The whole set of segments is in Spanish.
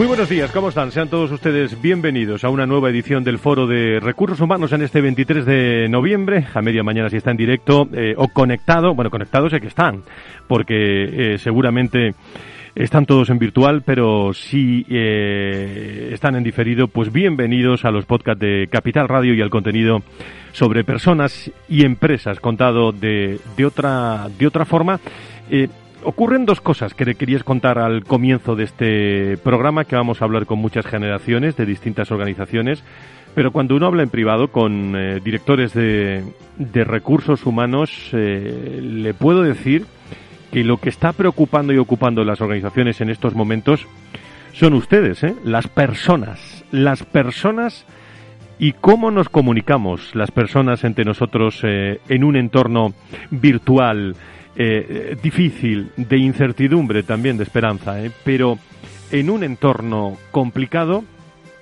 Muy buenos días, ¿cómo están? Sean todos ustedes bienvenidos a una nueva edición del Foro de Recursos Humanos en este 23 de noviembre, a media mañana si está en directo eh, o conectado. Bueno, conectados sé que están, porque eh, seguramente están todos en virtual, pero si eh, están en diferido, pues bienvenidos a los podcasts de Capital Radio y al contenido sobre personas y empresas contado de, de otra de otra forma. Ocurren dos cosas que le querías contar al comienzo de este programa, que vamos a hablar con muchas generaciones de distintas organizaciones, pero cuando uno habla en privado con eh, directores de, de, recursos humanos, eh, le puedo decir que lo que está preocupando y ocupando las organizaciones en estos momentos son ustedes, ¿eh? las personas, las personas y cómo nos comunicamos las personas entre nosotros en un entorno virtual eh, difícil, de incertidumbre también, de esperanza, ¿eh? pero en un entorno complicado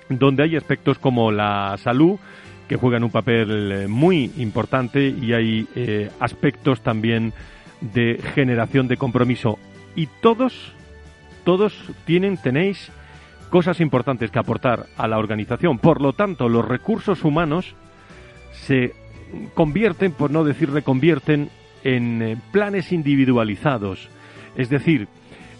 donde hay aspectos como la salud que juegan un papel eh, muy importante y hay aspectos también de generación de compromiso y todos todos tienen tenéis cosas importantes que aportar a la organización por lo tanto los recursos humanos se convierten por no decir reconvierten en eh, planes individualizados. Es decir,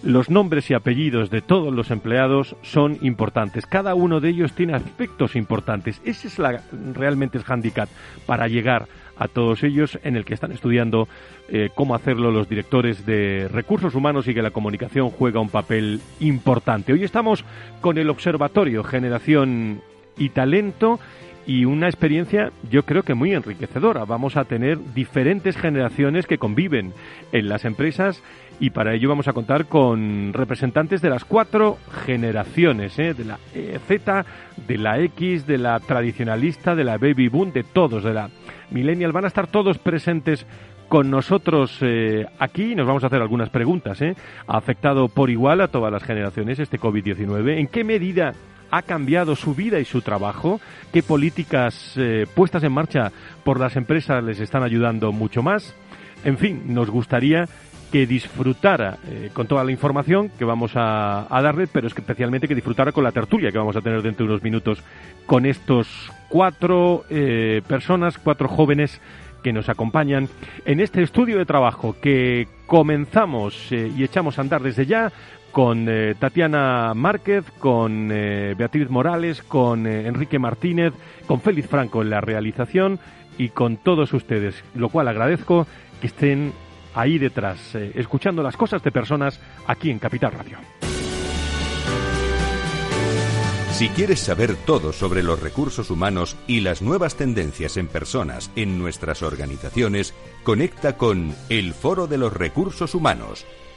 los nombres y apellidos de todos los empleados son importantes. Cada uno de ellos tiene aspectos importantes. Ese es la, realmente el hándicap para llegar a todos ellos en el que están estudiando eh, cómo hacerlo los directores de recursos humanos y que la comunicación juega un papel importante. Hoy estamos con el Observatorio Generación y Talento y una experiencia yo creo que muy enriquecedora. Vamos a tener diferentes generaciones que conviven en las empresas y para ello vamos a contar con representantes de las cuatro generaciones, ¿eh? de la e, Z, de la X, de la tradicionalista, de la baby boom, de todos, de la millennial. Van a estar todos presentes con nosotros eh, aquí nos vamos a hacer algunas preguntas. ¿eh? ¿Ha afectado por igual a todas las generaciones este COVID-19? ¿En qué medida ha cambiado su vida y su trabajo, qué políticas eh, puestas en marcha por las empresas les están ayudando mucho más. En fin, nos gustaría que disfrutara eh, con toda la información que vamos a, darle, pero es especialmente que disfrutara con la tertulia que vamos a tener dentro de unos minutos con estos cuatro eh, personas, cuatro jóvenes que nos acompañan en este estudio de trabajo que comenzamos y echamos a andar desde ya con eh, Tatiana Márquez, con eh, Beatriz Morales, con eh, Enrique Martínez, con Félix Franco en la realización y con todos ustedes, lo cual agradezco que estén ahí detrás, escuchando las cosas de personas aquí en Capital Radio. Si quieres saber todo sobre los recursos humanos y las nuevas tendencias en personas en nuestras organizaciones, conecta con El Foro de los Recursos Humanos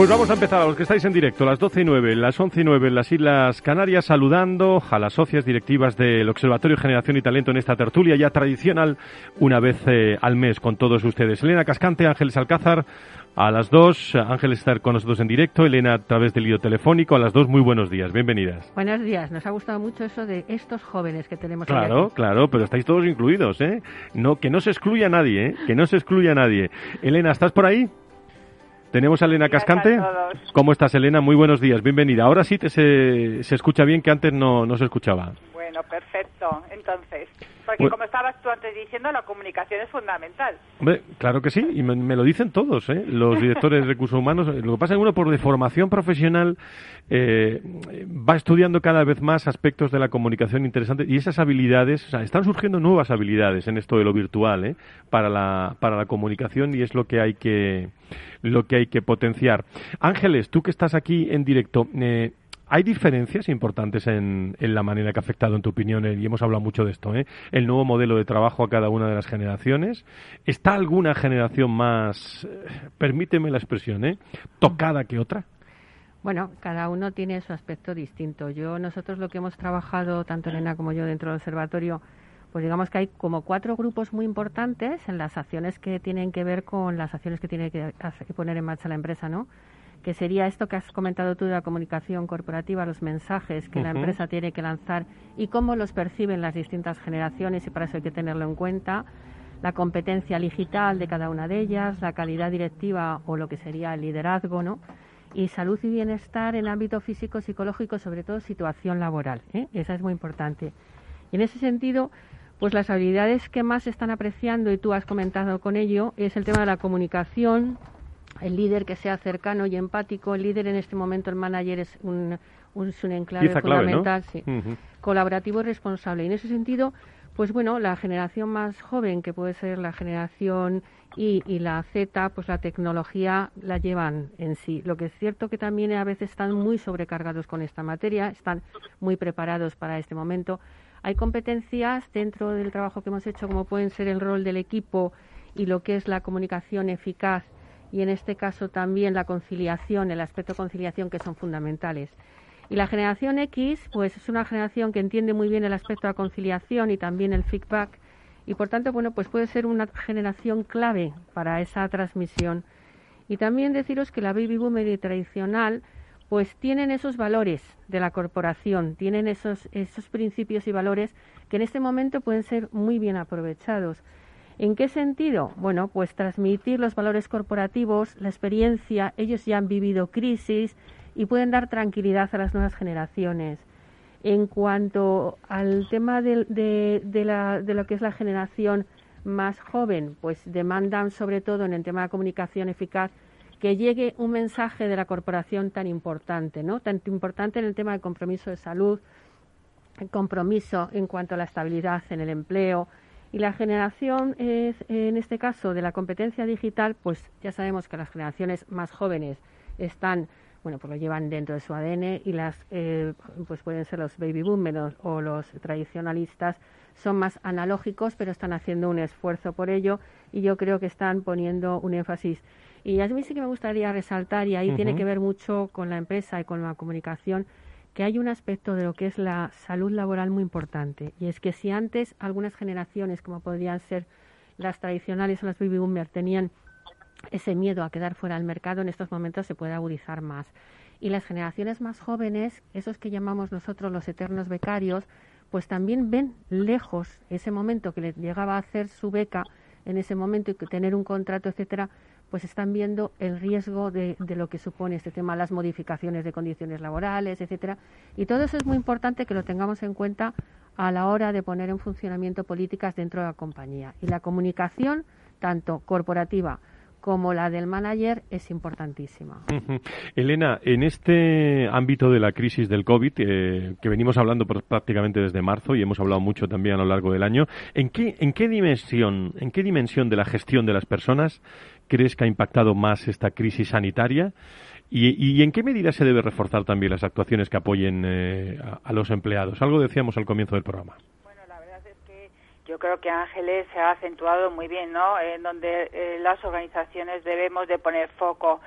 Pues vamos a empezar a los que estáis en directo, las 12 y 9, las 11 y 9 en las Islas Canarias, saludando a las socias directivas del Observatorio Generación y Talento en esta tertulia ya tradicional, una vez eh, al mes con todos ustedes. Elena Cascante, Ángeles Alcázar, a las 2, Ángeles estar con nosotros en directo, Elena a través del lío telefónico, a las 2, muy buenos días, bienvenidas. Buenos días, nos ha gustado mucho eso de estos jóvenes que tenemos Claro, aquí. claro, pero estáis todos incluidos, ¿eh? No, que no se excluya nadie, ¿eh? Que no se excluya nadie. Elena, ¿estás por ahí? Tenemos a Elena Cascante. ¿Cómo estás, Elena? Muy buenos días, bienvenida. Ahora sí te se, se escucha bien, que antes no, no se escuchaba. Bueno, perfecto. Entonces, porque como estabas tú antes diciendo, la comunicación es fundamental. Hombre, claro que sí, y me, me lo dicen todos, ¿eh? los directores de recursos humanos. Lo que pasa es que uno, por deformación profesional, eh, va estudiando cada vez más aspectos de la comunicación interesantes y esas habilidades, o sea, están surgiendo nuevas habilidades en esto de lo virtual, ¿eh? para, la, para la comunicación y es lo que hay que, lo que, hay que potenciar. Ángeles, tú que estás aquí en directo, eh, ¿Hay diferencias importantes en, en, la manera que ha afectado, en tu opinión, y hemos hablado mucho de esto, ¿eh? el nuevo modelo de trabajo a cada una de las generaciones? ¿Está alguna generación más, permíteme la expresión, ¿eh? tocada que otra? Bueno, cada uno tiene su aspecto distinto. Yo, nosotros lo que hemos trabajado, tanto Elena como yo, dentro del observatorio, pues digamos que hay como cuatro grupos muy importantes en las acciones que tienen que ver con las acciones que tiene que, que poner en marcha la empresa, ¿no? Que sería esto que has comentado tú de la comunicación corporativa, los mensajes que uh -huh. la empresa tiene que lanzar y cómo los perciben las distintas generaciones y para eso hay que tenerlo en cuenta, la competencia digital de cada una de ellas, la calidad directiva o lo que sería el liderazgo, ¿no? Y salud y bienestar en ámbito físico, psicológico, sobre todo situación laboral. ¿eh? Esa es muy importante. Y en ese sentido, pues las habilidades que más se están apreciando, y tú has comentado con ello, es el tema de la comunicación, el líder que sea cercano y empático. El líder en este momento, el manager, es un, un, es un enclave Pieza fundamental, clave, ¿no? sí. Uh -huh. colaborativo y responsable. Y en ese sentido, pues bueno, la generación más joven, que puede ser la generación Y, y la Z, pues la tecnología la llevan en sí. Lo que es cierto que también a veces están muy sobrecargados con esta materia, están muy preparados para este momento. Hay competencias dentro del trabajo que hemos hecho, como pueden ser el rol del equipo y lo que es la comunicación eficaz y en este caso también la conciliación, el aspecto conciliación que son fundamentales. Y la generación X, pues es una generación que entiende muy bien el aspecto de conciliación y también el feedback y por tanto, bueno, pues puede ser una generación clave para esa transmisión. Y también deciros que la baby boomer tradicional pues tienen esos valores de la corporación, tienen esos, esos principios y valores que en este momento pueden ser muy bien aprovechados. ¿En qué sentido? Bueno, pues transmitir los valores corporativos, la experiencia, ellos ya han vivido crisis y pueden dar tranquilidad a las nuevas generaciones. En cuanto al tema de, de, de, la, de lo que es la generación más joven, pues demandan sobre todo en el tema de comunicación eficaz que llegue un mensaje de la corporación tan importante, ¿no? Tan importante en el tema del compromiso de salud, el compromiso en cuanto a la estabilidad en el empleo, y la generación, es, en este caso, de la competencia digital, pues ya sabemos que las generaciones más jóvenes están, bueno, pues lo llevan dentro de su ADN y las, eh, pues pueden ser los baby boomers o los tradicionalistas, son más analógicos, pero están haciendo un esfuerzo por ello y yo creo que están poniendo un énfasis. Y a mí sí que me gustaría resaltar, y ahí uh -huh. tiene que ver mucho con la empresa y con la comunicación, que hay un aspecto de lo que es la salud laboral muy importante. Y es que si antes algunas generaciones, como podrían ser las tradicionales o las baby boomers, tenían ese miedo a quedar fuera del mercado, en estos momentos se puede agudizar más. Y las generaciones más jóvenes, esos que llamamos nosotros los eternos becarios, pues también ven lejos ese momento que les llegaba a hacer su beca en ese momento y que tener un contrato, etcétera, pues están viendo el riesgo de, de, lo que supone este tema, las modificaciones de condiciones laborales, etcétera. Y todo eso es muy importante que lo tengamos en cuenta a la hora de poner en funcionamiento políticas dentro de la compañía. Y la comunicación, tanto corporativa como la del manager es importantísima. Elena, en este ámbito de la crisis del COVID, eh, que venimos hablando prácticamente desde marzo y hemos hablado mucho también a lo largo del año, ¿en qué, en qué dimensión, en qué dimensión de la gestión de las personas crees que ha impactado más esta crisis sanitaria? ¿Y, y en qué medida se debe reforzar también las actuaciones que apoyen eh, a, los empleados? Algo decíamos al comienzo del programa yo creo que Ángeles se ha acentuado muy bien, ¿no? En donde eh, las organizaciones debemos de poner foco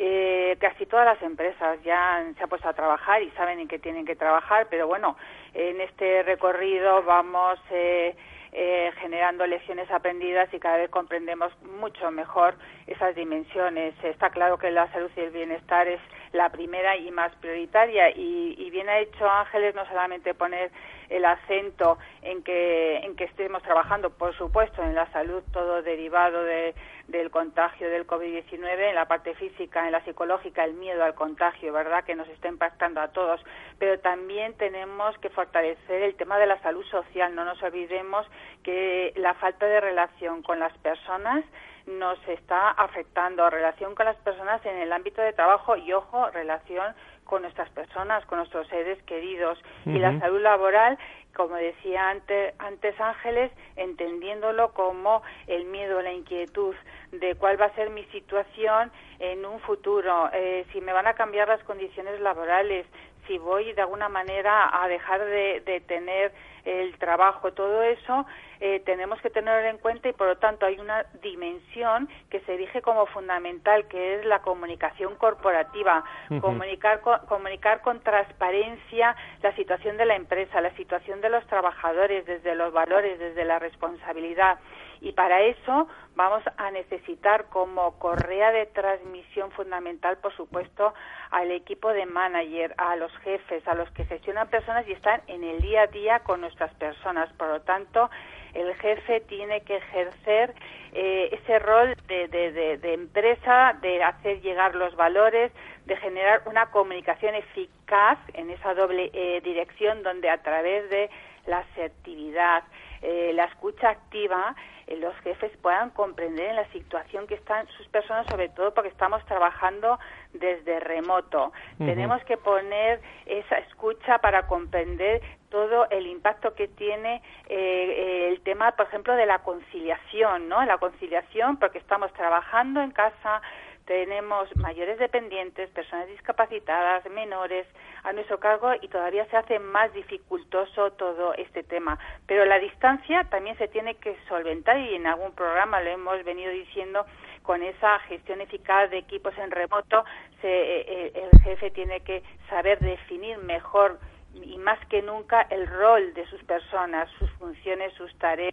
eh, casi todas las empresas ya se han puesto a trabajar y saben en qué tienen que trabajar, pero bueno, en este recorrido vamos eh, eh, generando lecciones aprendidas y cada vez comprendemos mucho mejor esas dimensiones. Está claro que la salud y el bienestar es la primera y más prioritaria y, y bien ha hecho Ángeles no solamente poner el acento en que, en que estemos trabajando, por supuesto, en la salud, todo derivado de, del contagio del COVID-19, en la parte física, en la psicológica, el miedo al contagio, ¿verdad?, que nos está impactando a todos. Pero también tenemos que fortalecer el tema de la salud social. No nos olvidemos que la falta de relación con las personas nos está afectando, relación con las personas en el ámbito de trabajo y, ojo, relación con nuestras personas, con nuestros seres queridos. Y la salud laboral, como decía antes, antes Ángeles, entendiéndolo como el miedo, la inquietud de cuál va a ser mi situación en un futuro, eh, si me van a cambiar las condiciones laborales, si voy de alguna manera a dejar de, de tener el trabajo, todo eso eh, tenemos que tenerlo en cuenta y por lo tanto hay una dimensión que se erige como fundamental que es la comunicación corporativa, comunicar, con, comunicar con transparencia la situación de la empresa, la situación de los trabajadores desde los valores, desde la responsabilidad y para eso vamos a necesitar como correa de transmisión fundamental, por supuesto, al equipo de manager, a los jefes, a los que gestionan personas y están en el día a día con nuestras personas. Por lo tanto, el jefe tiene que ejercer eh, ese rol de, de, empresa, de hacer llegar los valores, de generar una comunicación eficaz en esa doble eh, dirección donde a través de la asertividad, eh, la escucha activa, eh, los jefes puedan comprender en la situación que están sus personas, sobre todo porque estamos trabajando desde remoto. Tenemos que poner esa escucha para comprender todo el impacto que tiene eh, el tema, por ejemplo, de la conciliación, ¿no? La conciliación porque estamos trabajando en casa, tenemos mayores dependientes, personas discapacitadas, menores a nuestro cargo y todavía se hace más dificultoso todo este tema. Pero la distancia también se tiene que solventar y en algún programa lo hemos venido diciendo con esa gestión eficaz de equipos en remoto, se, eh, eh, el jefe tiene que saber definir mejor y más que nunca el rol de sus personas, sus funciones, sus tareas,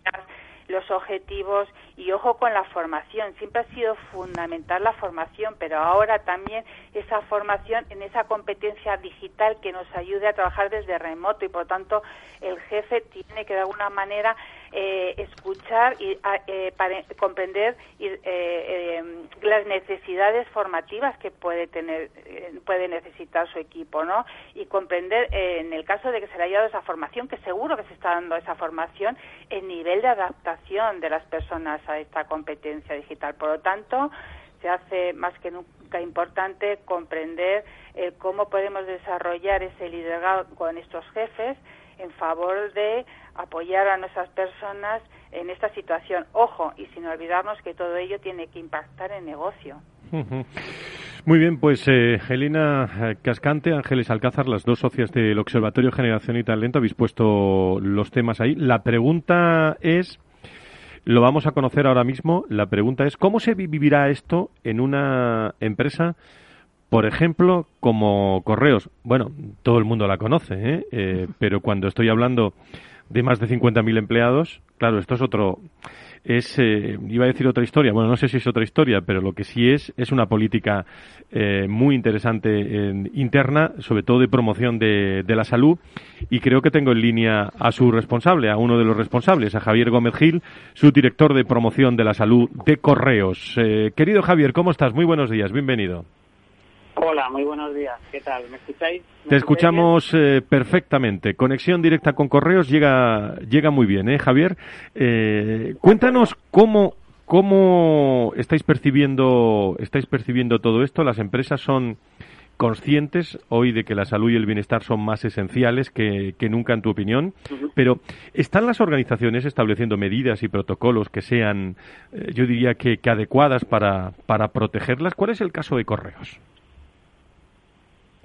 los objetivos y ojo con la formación. Siempre ha sido fundamental la formación, pero ahora también esa formación en esa competencia digital que nos ayude a trabajar desde remoto y por tanto el jefe tiene que de alguna manera eh, escuchar y eh, para comprender eh, las necesidades formativas que puede tener puede necesitar su equipo no y comprender en el caso de que se le haya dado esa formación que seguro que se está dando esa formación el nivel de adaptación de las personas a esta competencia digital. Por lo tanto se hace más que nunca importante comprender cómo podemos desarrollar ese liderazgo con estos jefes en favor de apoyar a nuestras personas en esta situación. Ojo, y sin olvidarnos que todo ello tiene que impactar en negocio. Muy bien, pues eh, Elena eh, Cascante, Ángeles Alcázar, las dos socias del Observatorio Generación y Talento, habéis puesto los temas ahí. La pregunta es, lo vamos a conocer ahora mismo, la pregunta es, ¿cómo se vivirá esto en una empresa por ejemplo, como correos. Bueno, todo el mundo la conoce, ¿eh? Eh, pero cuando estoy hablando de más de 50.000 empleados, claro, esto es otro, es, eh, iba a decir otra historia, bueno, no sé si es otra historia, pero lo que sí es, es una política muy interesante interna, sobre todo de promoción de, la salud, y creo que tengo en línea a su responsable, a uno de los responsables, a Javier Gómez Gil, su director de promoción de la salud de Correos. querido Javier, ¿cómo estás? Muy buenos días, bienvenido. Hola, muy buenos días. ¿Qué tal? ¿Me escucháis? Te escuchamos eh, perfectamente. Conexión directa con correos llega, llega muy bien, ¿eh, Javier? Eh, cuéntanos cómo, cómo estáis percibiendo, estáis percibiendo todo esto. Las empresas son conscientes hoy de que la salud y el bienestar son más esenciales que, nunca, en tu opinión, pero ¿están las organizaciones estableciendo medidas y protocolos que sean, eh, yo diría que, que adecuadas para, para protegerlas? ¿Cuál es el caso de correos?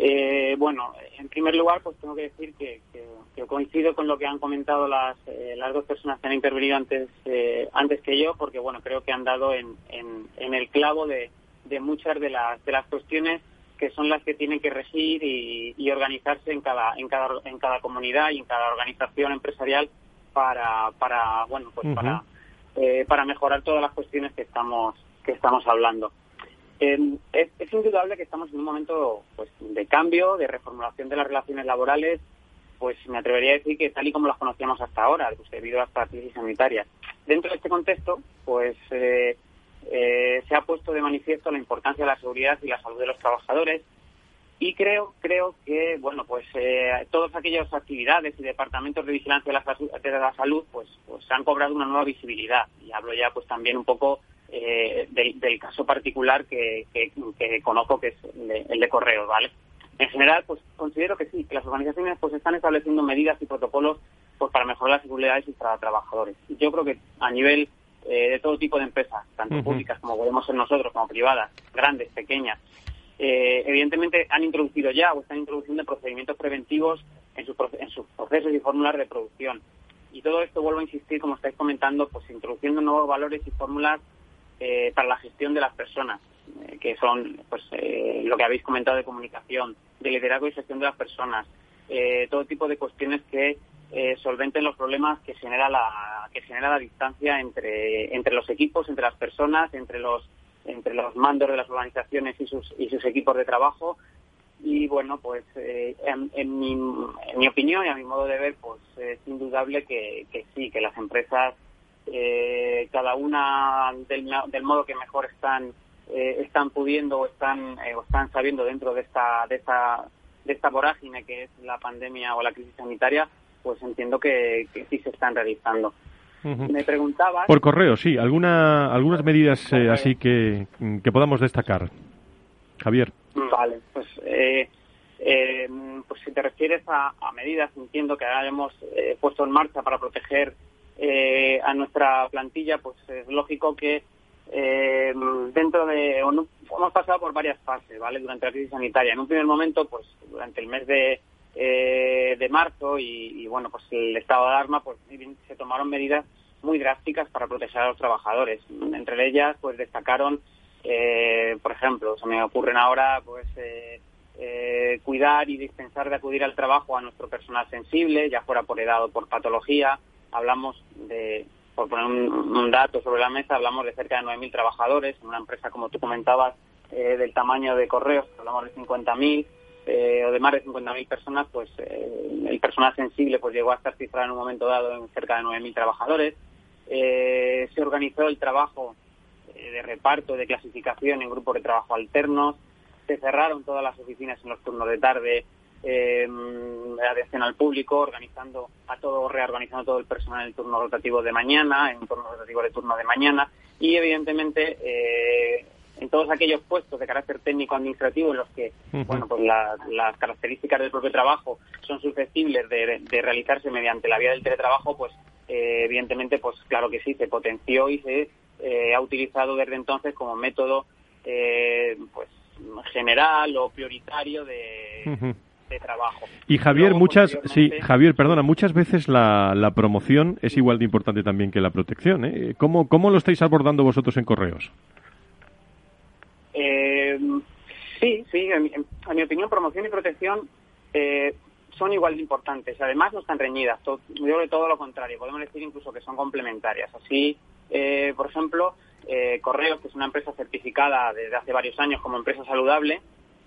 Eh, bueno, en primer lugar, pues tengo que decir que, coincido con lo que han comentado las, eh, las dos personas que han intervenido antes, eh, antes que yo, porque bueno, creo que han dado en, en, el clavo de, de muchas de las, de las cuestiones que son las que tienen que regir y, organizarse en cada, en, cada, en cada comunidad y en cada organización empresarial para, para bueno, pues para, eh, para mejorar todas las cuestiones que estamos, que estamos hablando. Es, es, indudable que estamos en un momento pues, de cambio, de reformulación de las relaciones laborales, pues me atrevería a decir que tal y como las conocíamos hasta ahora, pues, debido a esta crisis sanitaria. Dentro de este contexto, pues eh, eh, se ha puesto de manifiesto la importancia de la seguridad y la salud de los trabajadores. Y creo creo que bueno pues eh, todas aquellas actividades y departamentos de vigilancia de la, de la salud pues pues han cobrado una nueva visibilidad. Y hablo ya pues también un poco eh, del, caso particular que, que, conozco que es el de, correos vale en general pues considero que sí que las organizaciones pues están estableciendo medidas y protocolos pues para mejorar la seguridad de sus trabajadores. Yo creo que a nivel eh, de todo tipo de empresas, tanto públicas como podemos ser nosotros, como privadas, grandes, pequeñas, eh, evidentemente han introducido ya o están introduciendo procedimientos preventivos en, en sus procesos y fórmulas de producción. Y todo esto, vuelvo a insistir, como estáis comentando, pues introduciendo nuevos valores y fórmulas eh, para la gestión de las personas, que son pues lo que habéis comentado de comunicación, de liderazgo y gestión de las personas, todo tipo de cuestiones que eh, solventen los problemas que genera la que genera la distancia entre entre los equipos, entre las personas, entre los entre los mandos de las organizaciones y sus y sus equipos de trabajo. Y bueno pues eh, en, mi, en mi opinión y a mi modo de ver pues es indudable que, que sí que las empresas eh, cada una del, del, modo que mejor están están pudiendo o están o están sabiendo dentro de esta de esta de esta vorágine que es la pandemia o la crisis sanitaria pues entiendo que, sí se están realizando. Me preguntaba... Por correo, sí. ¿Alguna, algunas medidas eh, así que, que podamos destacar? Javier. Vale, pues, eh, eh, pues si te refieres a, medidas, entiendo que ahora hemos puesto en marcha para proteger a nuestra plantilla, pues es lógico que dentro de... hemos pasado por varias fases, ¿vale? Durante la crisis sanitaria. En un primer momento, pues durante el mes de eh, de marzo y, bueno, pues el estado de alarma, pues se tomaron medidas muy drásticas para proteger a los trabajadores. Entre ellas, pues destacaron, eh, por ejemplo, se me ocurren ahora, pues eh, eh, cuidar y dispensar de acudir al trabajo a nuestro personal sensible, ya fuera por edad o por patología. Hablamos de, por poner un, dato sobre la mesa, hablamos de cerca de 9.000 trabajadores en una empresa, como tú comentabas, del tamaño de correos, hablamos de 50.000 eh, o de más de 50.000 personas, pues eh, el personal sensible pues llegó a estar cifrado en un momento dado en cerca de 9.000 trabajadores. Eh, se organizó el trabajo de reparto, de clasificación en grupos de trabajo alternos. Se cerraron todas las oficinas en los turnos de tarde eh, atención al público, organizando a todo, reorganizando todo el personal en el turno rotativo de mañana, en turno rotativo de turno de mañana. Y evidentemente eh, en todos aquellos puestos de carácter técnico administrativo en los que bueno pues las características del propio trabajo son susceptibles de, realizarse mediante la vía del teletrabajo pues eh, evidentemente pues claro que sí se potenció y se eh, ha utilizado desde entonces como método eh, pues general o prioritario de, trabajo. Y Javier, muchas, sí, Javier, perdona, muchas veces la, la, promoción es igual de importante también que la protección. ¿eh? ¿Cómo, ¿Cómo lo estáis abordando vosotros en correos? Eh, sí, sí, en, mi opinión, promoción y protección eh, son igual de importantes. Además, no están reñidas. yo creo todo lo contrario. Podemos decir incluso que son complementarias. Así, eh, por ejemplo, eh, Correos, que es una empresa certificada desde hace varios años como empresa saludable,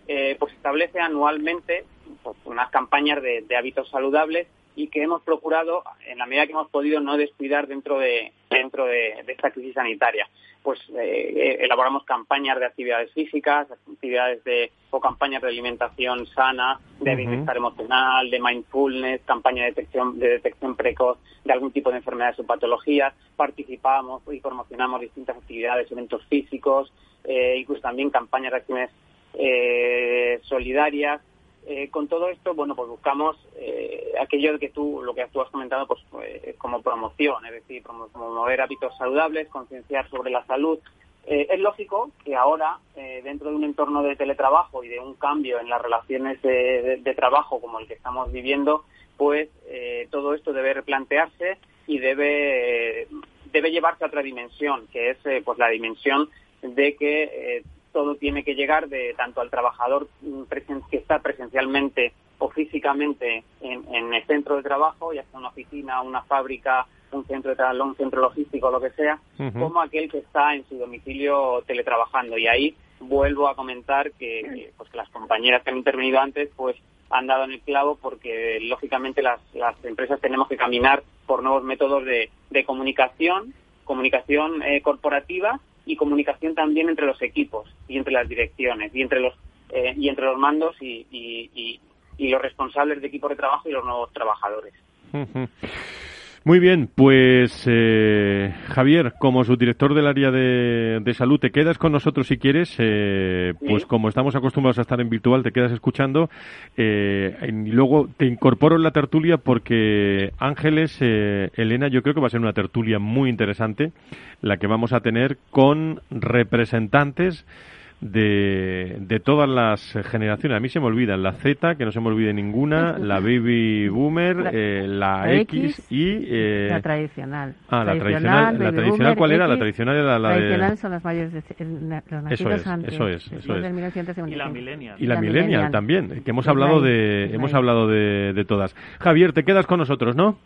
eh, pues establece anualmente pues, unas campañas de, hábitos saludables y que hemos procurado, en la medida que hemos podido, no descuidar dentro de dentro de esta crisis sanitaria pues eh, elaboramos campañas de actividades físicas, actividades de o campañas de alimentación sana, de bienestar emocional, de mindfulness, campaña de detección de detección precoz de algún tipo de enfermedades o patologías. Participamos y promocionamos distintas actividades, eventos físicos, eh, incluso también campañas de acciones eh, solidarias eh, con todo esto, bueno, pues buscamos eh, aquello que tú, lo que tú has comentado, pues eh, como promoción, es decir, promover hábitos saludables, concienciar sobre la salud. es lógico que ahora, dentro de un entorno de teletrabajo y de un cambio en las relaciones de, trabajo como el que estamos viviendo, pues todo esto debe replantearse y debe debe llevarse a otra dimensión, que es pues la dimensión de que todo tiene que llegar de tanto al trabajador mm, que está presencialmente o físicamente en, el centro de trabajo, ya sea una oficina, una fábrica, un centro de trabajo, un centro logístico, lo que sea, como aquel que está en su domicilio teletrabajando. Y ahí vuelvo a comentar que, pues, que las compañeras que han intervenido antes, pues han dado en el clavo porque lógicamente las, las empresas tenemos que caminar por nuevos métodos de, de comunicación, comunicación eh, corporativa y comunicación también entre los equipos y entre las direcciones y entre los eh, y entre los mandos y, y, y, los responsables de equipo de trabajo y los nuevos trabajadores. Muy bien, pues eh, Javier, como subdirector del área de, salud, te quedas con nosotros si quieres. Eh, pues como estamos acostumbrados a estar en virtual, te quedas escuchando. Eh, y luego te incorporo en la tertulia porque Ángeles, Elena, yo creo que va a ser una tertulia muy interesante la que vamos a tener con representantes de, de todas las generaciones. A mí se me olvidan la Z, que no se me olvide ninguna, la Baby Boomer, la, eh, la X, y... Eh, la tradicional. Ah, la tradicional. ¿La tradicional cuál era? La tradicional era la, tradicional son las mayores de, los eso es, antes, Eso es, eso es. Y la millennial. Y la, millennial, también, que hemos hablado de, hemos hablado de, de todas. Javier, te quedas con nosotros, ¿no?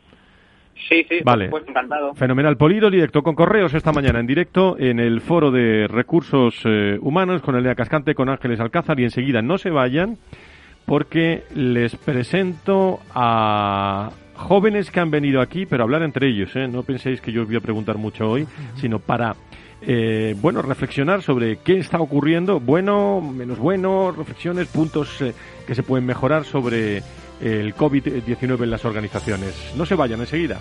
Sí, sí, vale. pues encantado. Fenomenal. Polido directo con correos esta mañana en directo en el foro de recursos eh, humanos con Elena Cascante, con Ángeles Alcázar y enseguida no se vayan porque les presento a jóvenes que han venido aquí, pero hablar entre ellos. ¿eh? No penséis que yo os voy a preguntar mucho hoy, sino para eh, bueno, reflexionar sobre qué está ocurriendo, bueno, menos bueno, reflexiones, puntos eh, que se pueden mejorar sobre el COVID-19 en las organizaciones. No se vayan enseguida.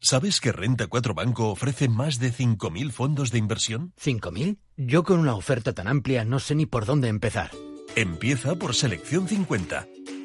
¿Sabes que Renta 4 Banco ofrece más de 5.000 fondos de inversión? ¿5.000? Yo con una oferta tan amplia no sé ni por dónde empezar. Empieza por Selección 50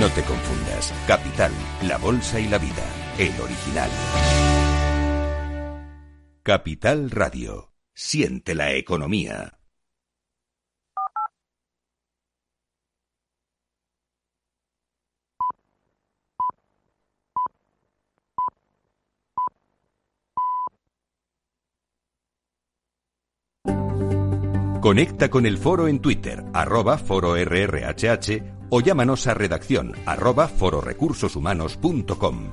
No te confundas. Capital, la bolsa y la vida. El original. Capital Radio. Siente la economía. Conecta con el foro en Twitter, arroba fororrhh o llámanos a redacción arroba fororecursoshumanos.com.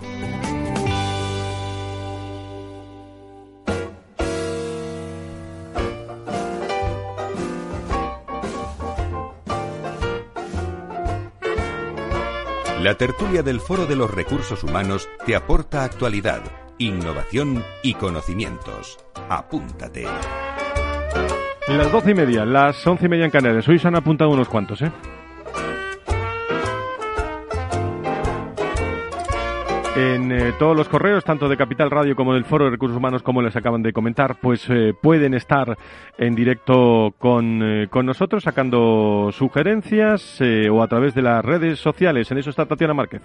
La tertulia del Foro de los Recursos Humanos te aporta actualidad, innovación y conocimientos. Apúntate. Las doce y media, las once y media en Canarias. Hoy se han apuntado unos cuantos, ¿eh? En eh, todos los correos, tanto de Capital Radio como del Foro de Recursos Humanos, como les acaban de comentar, pues eh, pueden estar en directo con, eh, con nosotros sacando sugerencias o a través de las redes sociales. En eso está Tatiana Márquez.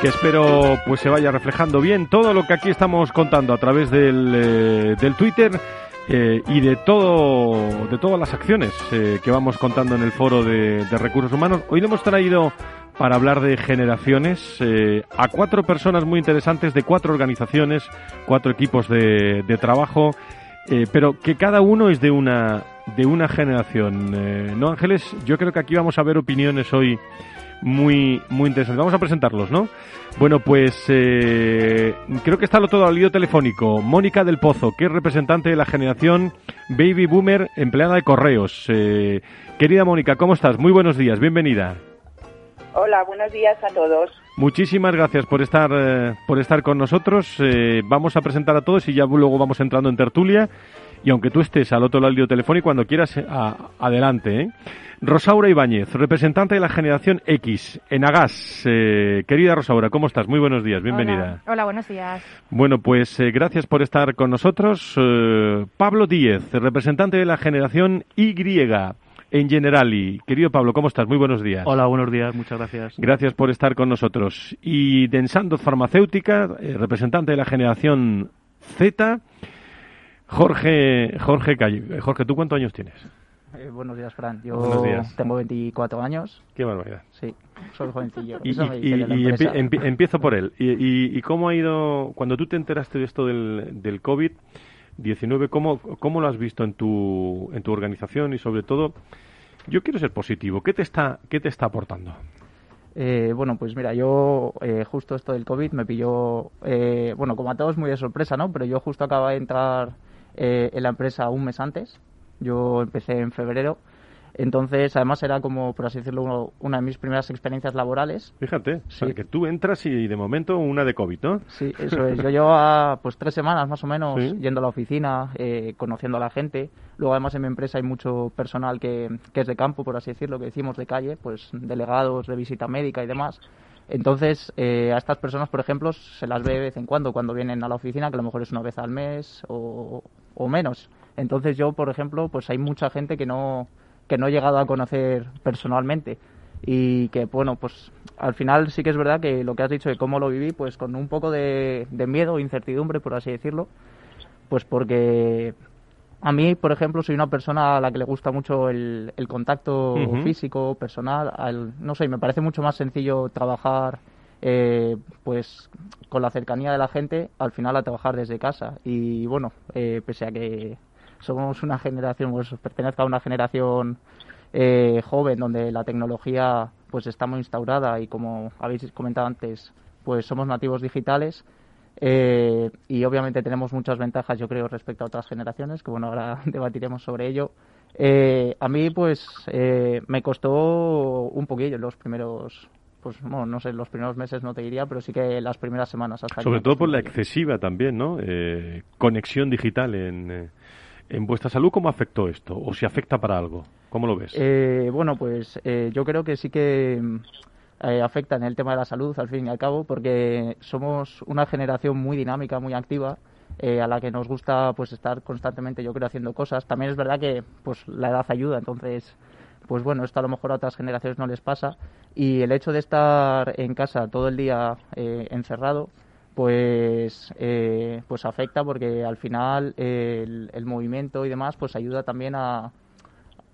que espero pues se vaya reflejando bien todo lo que aquí estamos contando a través del, del Twitter y de todo de todas las acciones que vamos contando en el foro de, de, recursos humanos hoy le hemos traído para hablar de generaciones eh, a cuatro personas muy interesantes de cuatro organizaciones, cuatro equipos de, trabajo, eh, pero que cada uno es de una, de una generación. Eh, ¿No, Ángeles? Yo creo que aquí vamos a ver opiniones hoy muy, muy interesantes. Vamos a presentarlos, ¿no? Bueno, pues creo que está lo todo al lío telefónico. Mónica del Pozo, que es representante de la generación Baby Boomer, empleada de correos. querida Mónica, ¿cómo estás? Muy buenos días, bienvenida. Hola, buenos días a todos. Muchísimas gracias por estar eh, por estar con nosotros. Eh, vamos a presentar a todos y ya luego vamos entrando en tertulia. Y aunque tú estés al otro lado del teléfono y cuando quieras, eh, adelante. Rosaura Ibáñez, representante de la generación X en Agas. querida Rosaura, ¿cómo estás? Muy buenos días, bienvenida. Hola, buenos días. Bueno, pues gracias por estar con nosotros. Pablo Díez, representante de la generación Y en Generali. Querido Pablo, ¿cómo estás? Muy buenos días. Hola, buenos días, muchas gracias. Gracias por estar con nosotros. Y Densando Farmacéutica, eh, representante de la generación Z, Jorge, Jorge Calle. Jorge, ¿tú cuántos años tienes? Eh, buenos días, Fran. Yo tengo 24 años. Qué barbaridad. Sí, soy jovencillo. Y, empiezo por él. Y, cómo ha ido, cuando tú te enteraste de esto del, del COVID, 19, ¿cómo, ¿cómo lo has visto en tu, en tu organización y sobre todo, yo quiero ser positivo, ¿qué te está, qué te está aportando? Eh, bueno, pues mira, yo eh, justo esto del COVID me pilló, eh, bueno, como a todos muy de sorpresa, ¿no? Pero yo justo acababa de entrar en la empresa un mes antes, yo empecé en febrero entonces, además era como, por así decirlo, una de mis primeras experiencias laborales. Fíjate, que tú entras y de momento una de COVID, ¿no? Sí, eso es. Yo llevo pues tres semanas más o menos yendo a la oficina, eh, conociendo a la gente. Luego además en mi empresa hay mucho personal que, que es de campo, por así decirlo, que decimos de calle, pues delegados de visita médica y demás. Entonces, eh, a estas personas, por ejemplo, se las ve de vez en cuando, cuando vienen a la oficina, que a lo mejor es una vez al mes o, o menos. Entonces yo, por ejemplo, pues hay mucha gente que no, que no he llegado a conocer personalmente y que bueno pues al final sí que es verdad que lo que has dicho de cómo lo viví pues con un poco de, miedo incertidumbre por así decirlo pues porque a mí por ejemplo soy una persona a la que le gusta mucho el, contacto físico personal no sé me parece mucho más sencillo trabajar eh, pues con la cercanía de la gente al final a trabajar desde casa y bueno eh, pese a que somos una generación, pues pertenezco a una generación eh, joven donde la tecnología pues está muy instaurada y como habéis comentado antes, pues somos nativos digitales. Y obviamente tenemos muchas ventajas, yo creo, respecto a otras generaciones, que bueno, ahora debatiremos sobre ello. A mí, pues, me costó un poquillo los primeros, pues, bueno, no sé, los primeros meses no te diría, pero sí que las primeras semanas. Hasta Sobre todo por la excesiva también, ¿no? conexión digital en ¿En vuestra salud cómo afectó esto? ¿O si afecta para algo? ¿Cómo lo ves? Eh, bueno, pues eh, yo creo que sí que eh, afecta en el tema de la salud, al fin y al cabo, porque somos una generación muy dinámica, muy activa, a la que nos gusta pues estar constantemente, yo creo, haciendo cosas. También es verdad que pues la edad ayuda, entonces pues bueno, esto a lo mejor a otras generaciones no les pasa. Y el hecho de estar en casa todo el día encerrado, pues, eh, pues afecta porque al final el, movimiento y demás pues ayuda también a,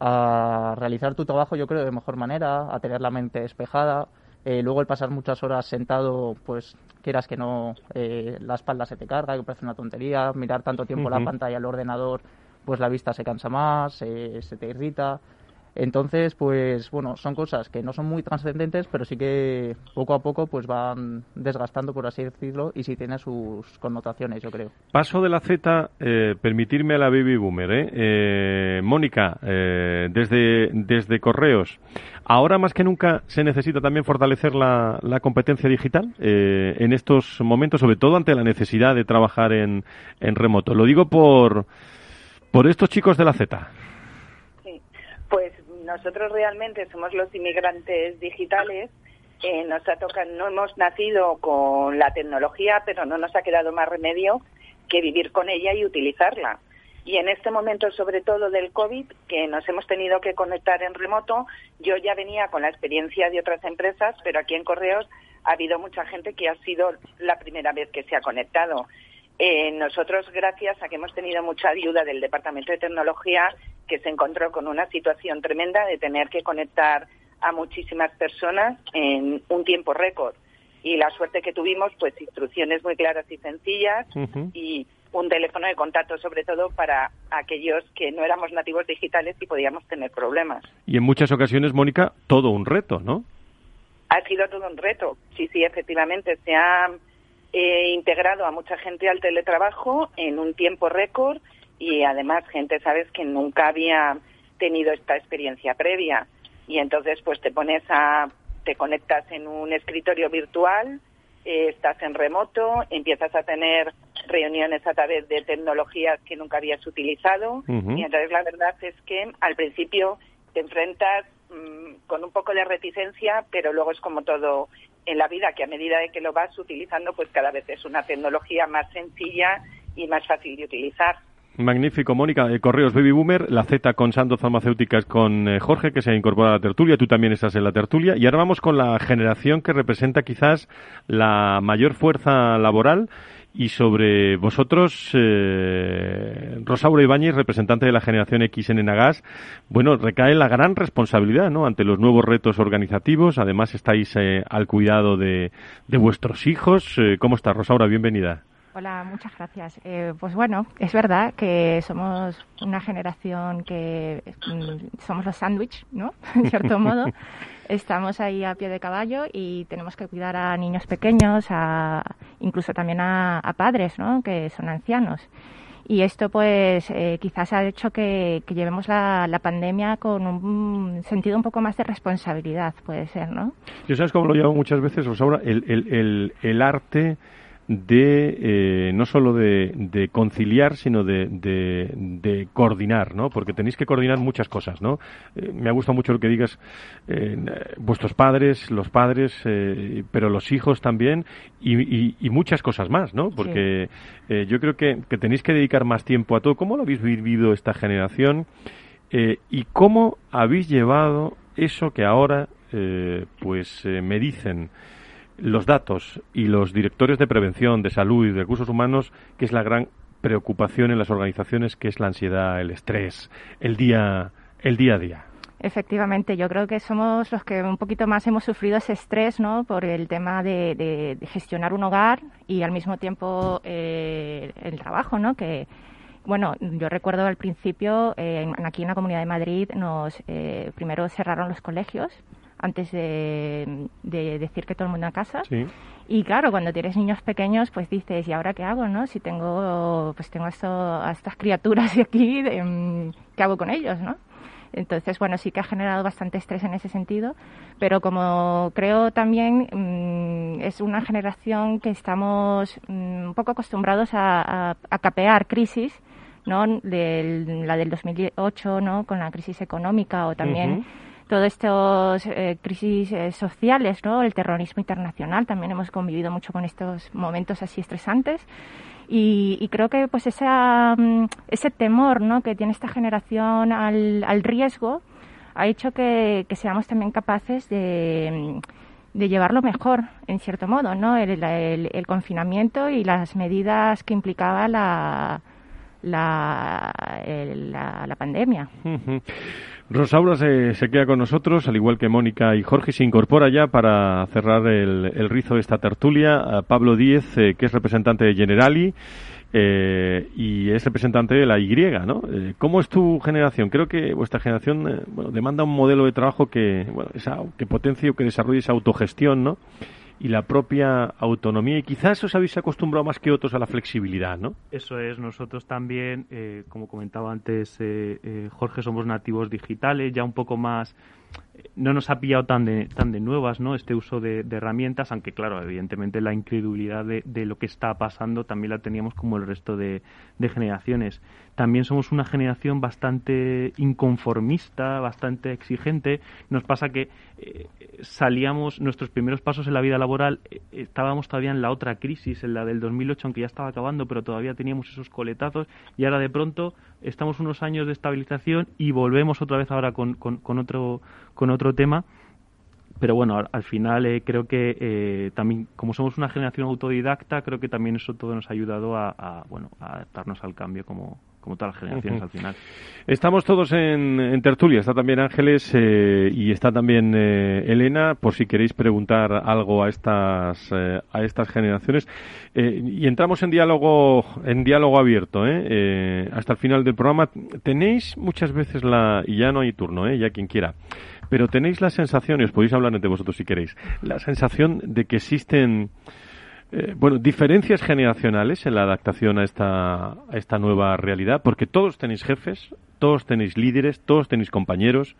a, realizar tu trabajo yo creo de mejor manera, a tener la mente despejada Eh, luego el pasar muchas horas sentado, pues quieras que no, eh, la espalda se te carga, que parece una tontería, mirar tanto tiempo la pantalla del ordenador, pues la vista se cansa más, se te irrita. Entonces, pues bueno, son cosas que no son muy trascendentes, pero sí que poco a poco pues van desgastando, por así decirlo, y sí tiene sus connotaciones, yo creo. Paso de la Z, eh, permitirme a la baby boomer, ¿eh? eh Mónica, eh, desde, desde Correos, ahora más que nunca se necesita también fortalecer la, la competencia digital en estos momentos, sobre todo ante la necesidad de trabajar en, en remoto. Lo digo por, por estos chicos de la Z. Nosotros realmente somos los inmigrantes digitales. Eh, nos ha tocado, no hemos nacido con la tecnología, pero no nos ha quedado más remedio que vivir con ella y utilizarla. Y en este momento, sobre todo del COVID, que nos hemos tenido que conectar en remoto, yo ya venía con la experiencia de otras empresas, pero aquí en Correos ha habido mucha gente que ha sido la primera vez que se ha conectado. Eh, nosotros, gracias a que hemos tenido mucha ayuda del Departamento de Tecnología, que se encontró con una situación tremenda de tener que conectar a muchísimas personas en un tiempo récord. Y la suerte que tuvimos, pues instrucciones muy claras y sencillas y un teléfono de contacto sobre todo para aquellos que no éramos nativos digitales y podíamos tener problemas. Y en muchas ocasiones, Mónica, todo un reto, ¿no? Ha sido todo un reto. Sí, sí, efectivamente. Se ha eh, integrado a mucha gente al teletrabajo en un tiempo récord y además gente, sabes, que nunca había tenido esta experiencia previa. Y entonces pues te pones a, te conectas en un escritorio virtual, eh, estás en remoto, empiezas a tener reuniones a través de tecnologías que nunca habías utilizado. Y entonces la verdad es que al principio te enfrentas mm, con un poco de reticencia, pero luego es como todo en la vida, que a medida de que lo vas utilizando, pues cada vez es una tecnología más sencilla y más fácil de utilizar. Magnífico, Mónica. Eh, Correos Baby Boomer, la Z con Sandoz Farmacéuticas con eh, Jorge, que se ha incorporado a la tertulia. Tú también estás en la tertulia. Y ahora vamos con la generación que representa quizás la mayor fuerza laboral. Y sobre vosotros, eh, Rosaura Ibáñez, representante de la generación X en Enagas, bueno, recae la gran responsabilidad ¿no? ante los nuevos retos organizativos. Además, estáis eh, al cuidado de, de vuestros hijos. ¿Cómo estás, Rosaura? Bienvenida. Hola, muchas gracias. Eh, pues bueno, es verdad que somos una generación que mm, somos los sándwich, ¿no? En cierto modo. Estamos ahí a pie de caballo y tenemos que cuidar a niños pequeños, a, incluso también a, padres, ¿no? Que son ancianos. Y esto, pues, eh, quizás ha hecho que, llevemos la, pandemia con un sentido un poco más de responsabilidad, puede ser, ¿no? Yo sabes cómo lo llamo muchas veces, Rosaura, el, el, el, el arte de eh, no solo de, conciliar, sino de, de, coordinar, ¿no? Porque tenéis que coordinar muchas cosas, ¿no? Eh, me ha gustado mucho lo que digas, eh, vuestros padres, los padres, pero los hijos también y, muchas cosas más, ¿no? Porque yo creo que, que, tenéis que dedicar más tiempo a todo. ¿Cómo lo habéis vivido esta generación y cómo habéis llevado eso que ahora, pues, me dicen? Los datos y los directores de prevención, de salud y de recursos humanos, que es la gran preocupación en las organizaciones, que es la ansiedad, el estrés, el día, el día a día. Efectivamente, yo creo que somos los que un poquito más hemos sufrido ese estrés, ¿no? Por el tema de, gestionar un hogar y al mismo tiempo eh, el trabajo, ¿no? Que bueno, yo recuerdo al principio eh, aquí en la Comunidad de Madrid nos eh, primero cerraron los colegios antes de, decir que todo el mundo a casa. Y claro, cuando tienes niños pequeños, pues dices, ¿y ahora qué hago, no? Si tengo, pues tengo esto, a estas criaturas de aquí, mm, ¿qué hago con ellos, no? Entonces, bueno, sí que ha generado bastante estrés en ese sentido, pero como creo también mm, es una generación que estamos mm, un poco acostumbrados a, capear crisis, ¿no? la del 2008, ¿no? Con la crisis económica o también todas estas eh, crisis eh, sociales, ¿no? El terrorismo internacional, también hemos convivido mucho con estos momentos así estresantes. Y, creo que pues esa, mm, ese temor ¿no? que tiene esta generación al, al riesgo ha hecho que, seamos también capaces de, mm, de, llevarlo mejor, en cierto modo, ¿no? El, el, confinamiento y las medidas que implicaba la, la, la, la pandemia. Rosaura se, se, queda con nosotros, al igual que Mónica y Jorge, se incorpora ya para cerrar el, rizo de esta tertulia Pablo Díez, eh, que es representante de Generali eh, y es representante de la Y, ¿no? Eh, ¿Cómo es tu generación? Creo que vuestra generación demanda un modelo de trabajo que, bueno, esa, que potencie o que desarrolle esa autogestión, ¿no? Y la propia autonomía. Y quizás os habéis acostumbrado más que otros a la flexibilidad, ¿no? Eso es. Nosotros también, eh, como comentaba antes eh, eh, Jorge, somos nativos digitales, ya un poco más no nos ha pillado tan de, tan de nuevas ¿no? este uso de, herramientas, aunque claro, evidentemente la incredulidad de, lo que está pasando también la teníamos como el resto de, generaciones. También somos una generación bastante inconformista, bastante exigente. Nos pasa que eh, salíamos, nuestros primeros pasos en la vida laboral, eh, estábamos todavía en la otra crisis, en la del 2008, aunque ya estaba acabando, pero todavía teníamos esos coletazos y ahora de pronto estamos unos años de estabilización y volvemos otra vez ahora con, con, otro, con otro tema. Pero bueno, al, final eh, creo que eh, también, como somos una generación autodidacta, creo que también eso todo nos ha ayudado a, bueno, a adaptarnos al cambio como, como todas las generaciones al final. Estamos todos en, tertulia, está también Ángeles eh, y está también eh, Elena, por si queréis preguntar algo a estas eh, a estas generaciones. y entramos en diálogo en diálogo abierto, hasta el final del programa. Tenéis muchas veces la y ya no hay turno, ya quien quiera. Pero tenéis la sensación, y os podéis hablar entre vosotros si queréis, la sensación de que existen eh, bueno, diferencias generacionales en la adaptación a esta, a esta nueva realidad, porque todos tenéis jefes, todos tenéis líderes, todos tenéis compañeros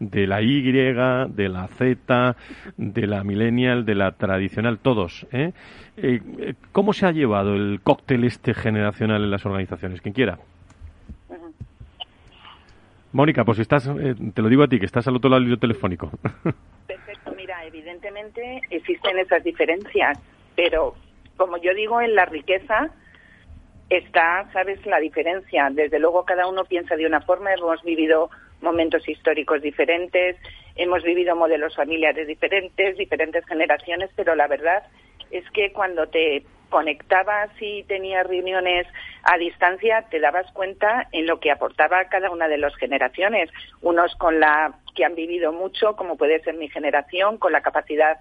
de la Y, de la Z, de la millennial, de la tradicional, todos. ¿eh? Eh, cómo se ha llevado el cóctel este generacional en las organizaciones? Quien quiera. Mónica, pues estás, te lo digo a ti, que estás al otro lado del telefónico. Perfecto, mira, evidentemente existen esas diferencias pero como yo digo, en la riqueza está, ¿sabes?, la diferencia. Desde luego cada uno piensa de una forma, hemos vivido momentos históricos diferentes, hemos vivido modelos familiares diferentes, diferentes generaciones, pero la verdad es que cuando te conectabas y tenías reuniones a distancia, te dabas cuenta en lo que aportaba cada una de las generaciones. Unos con la que han vivido mucho, como puede ser mi generación, con la capacidad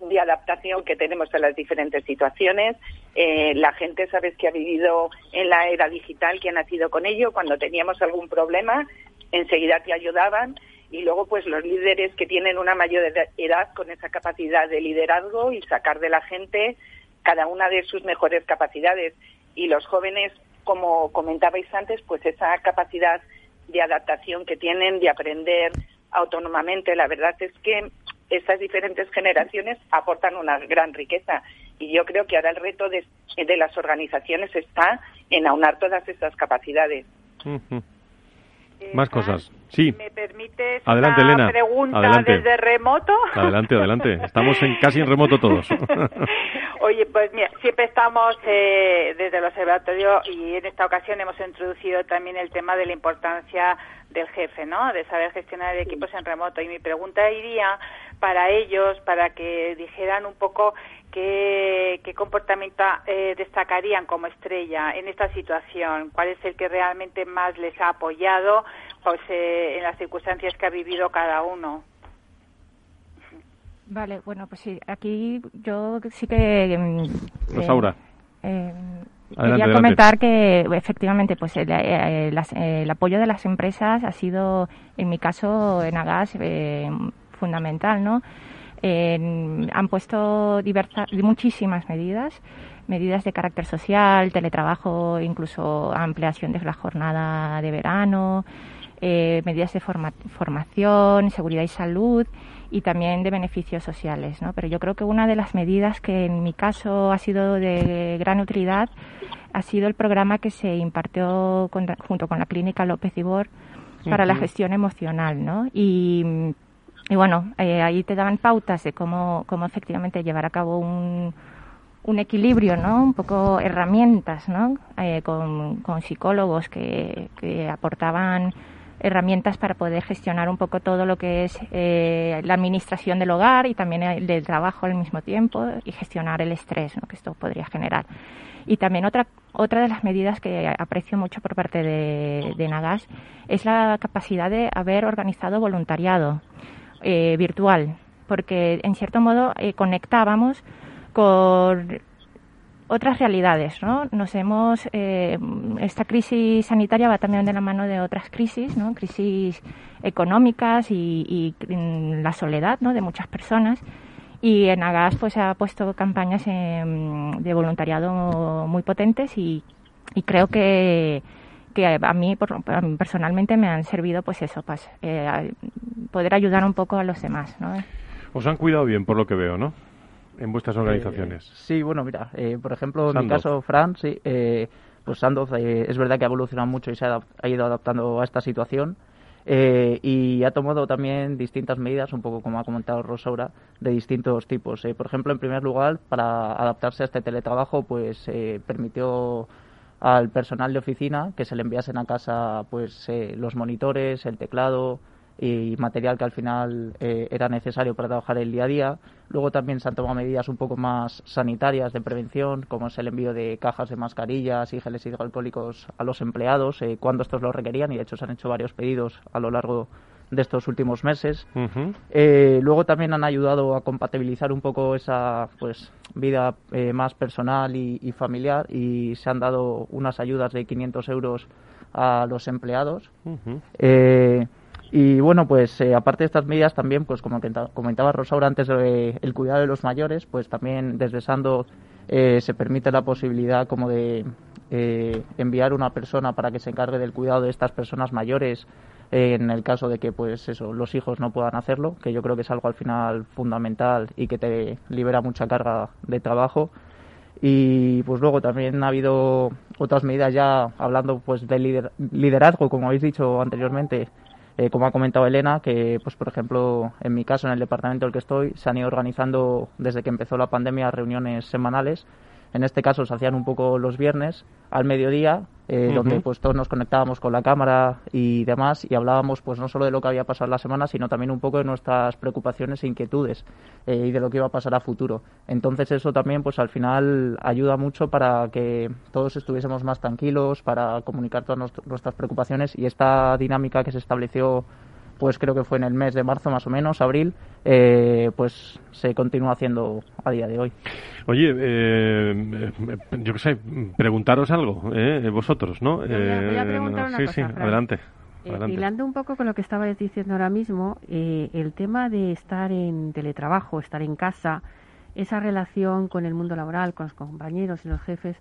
de adaptación que tenemos a las diferentes situaciones. Eh, la gente, sabes, que ha vivido en la era digital, que ha nacido con ello, cuando teníamos algún problema, enseguida te ayudaban. Y luego, pues los líderes que tienen una mayor edad con esa capacidad de liderazgo y sacar de la gente cada una de sus mejores capacidades. Y los jóvenes, como comentabais antes, pues esa capacidad de adaptación que tienen, de aprender autónomamente. La verdad es que estas diferentes generaciones aportan una gran riqueza. Y yo creo que ahora el reto de, las organizaciones está en aunar todas estas capacidades. Más cosas. Sí. ¿Me permites adelante, una pregunta desde remoto? Adelante, adelante. Estamos en, casi en remoto todos. Oye, pues mira, siempre estamos eh, desde el observatorio y en esta ocasión hemos introducido también el tema de la importancia del jefe, ¿no? De saber gestionar equipos en remoto. Y mi pregunta iría para ellos, para que dijeran un poco qué, comportamiento eh, destacarían como estrella en esta situación, cuál es el que realmente más les ha apoyado pues, eh, en las circunstancias que ha vivido cada uno. Vale, bueno, pues sí, aquí yo sí que... Mm, Rosaura. Eh, Quería comentar que efectivamente pues el, el, apoyo de las empresas ha sido, en mi caso, en Agas, fundamental, ¿no? han puesto muchísimas medidas, medidas de carácter social, teletrabajo, incluso ampliación de la jornada de verano, eh, medidas de formación, seguridad y salud y también de beneficios sociales. ¿no? Pero yo creo que una de las medidas que en mi caso ha sido de gran utilidad ha sido el programa que se impartió junto con la clínica López Ibor para la gestión emocional. ¿no? Y y bueno, eh, ahí te daban pautas de cómo, cómo efectivamente llevar a cabo un, un equilibrio, ¿no? Un poco herramientas, ¿no? Eh, con, con, psicólogos que, que, aportaban herramientas para poder gestionar un poco todo lo que es eh, la administración del hogar y también el del trabajo al mismo tiempo y gestionar el estrés que esto podría generar. Y también otra, otra de las medidas que aprecio mucho por parte de, de Nagas es la capacidad de haber organizado voluntariado eh, virtual, porque en cierto modo eh, conectábamos con otras realidades, ¿no? Nos hemos eh, esta crisis sanitaria va también de la mano de otras crisis, ¿no? Crisis económicas y, la soledad, ¿no? De muchas personas y en Agas pues ha puesto campañas de voluntariado muy potentes y, creo que que a mí, personalmente me han servido pues eso, pues eh, poder ayudar un poco a los demás, ¿no? Os han cuidado bien por lo que veo, ¿no? En vuestras organizaciones? Eh, sí, bueno, mira, eh, por ejemplo, en mi caso, Fran, sí, eh, pues Sandoz es verdad que ha evolucionado mucho y se ha, ido adaptando a esta situación. y ha tomado también distintas medidas, un poco como ha comentado Rosaura, de distintos tipos. por ejemplo, en primer lugar, para adaptarse a este teletrabajo, pues permitió al personal de oficina que se le enviasen a casa pues los monitores, el teclado, y material que al final eh, era necesario para trabajar el día a día. Luego también se han tomado medidas un poco más sanitarias de prevención, como es el envío de cajas de mascarillas y geles hidroalcohólicos a los empleados eh, cuando estos lo requerían y de hecho se han hecho varios pedidos a lo largo de estos últimos meses. Eh, luego también han ayudado a compatibilizar un poco esa pues vida más personal y, familiar y se han dado unas ayudas de 500 euros a los empleados. Y bueno, pues eh, aparte de estas medidas también, pues como comentaba Rosaura antes, de, el cuidado de los mayores, pues también desde Sando eh, se permite la posibilidad como de eh, enviar una persona para que se encargue del cuidado de estas personas mayores en el caso de que pues eso los hijos no puedan hacerlo, que yo creo que es algo al final fundamental y que te libera mucha carga de trabajo. Y pues luego también ha habido otras medidas ya hablando pues de liderazgo, como habéis dicho anteriormente, eh, como ha comentado Elena, que, pues por ejemplo, en mi caso, en el departamento en el que estoy, se han ido organizando desde que empezó la pandemia reuniones semanales en este caso se hacían un poco los viernes al mediodía, eh, donde pues todos nos conectábamos con la cámara y demás y hablábamos pues no solo de lo que había pasado la semana, sino también un poco de nuestras preocupaciones e inquietudes eh, y de lo que iba a pasar a futuro. Entonces eso también pues al final ayuda mucho para que todos estuviésemos más tranquilos, para comunicar todas nuestras preocupaciones y esta dinámica que se estableció pues creo que fue en el mes de marzo más o menos, abril, eh, pues se continúa haciendo a día de hoy. Oye, eh, yo qué sé, preguntaros algo, eh, vosotros, ¿no? Voy a, preguntar una sí, cosa, sí, adelante. adelante. hilando un poco con lo que estabais diciendo ahora mismo, el tema de estar en teletrabajo, estar en casa, esa relación con el mundo laboral, con los compañeros y los jefes,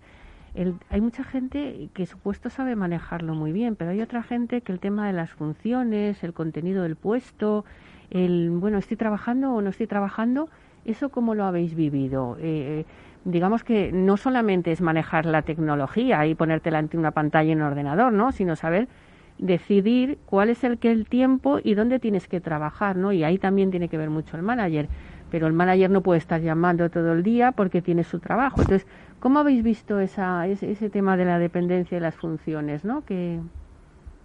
hay mucha gente que su puesto sabe manejarlo muy bien, pero hay otra gente que el tema de las funciones, el contenido del puesto, el, bueno, estoy trabajando o no estoy trabajando, ¿eso cómo lo habéis vivido? Eh, digamos que no solamente es manejar la tecnología y ponerte ante una pantalla en un ordenador, ¿no? Sino saber decidir cuál es el que el tiempo y dónde tienes que trabajar, ¿no? Y ahí también tiene que ver mucho el manager. Pero el manager no puede estar llamando todo el día porque tiene su trabajo. Entonces, ¿Cómo habéis visto esa, ese, tema de la dependencia y las funciones, ¿no? Que...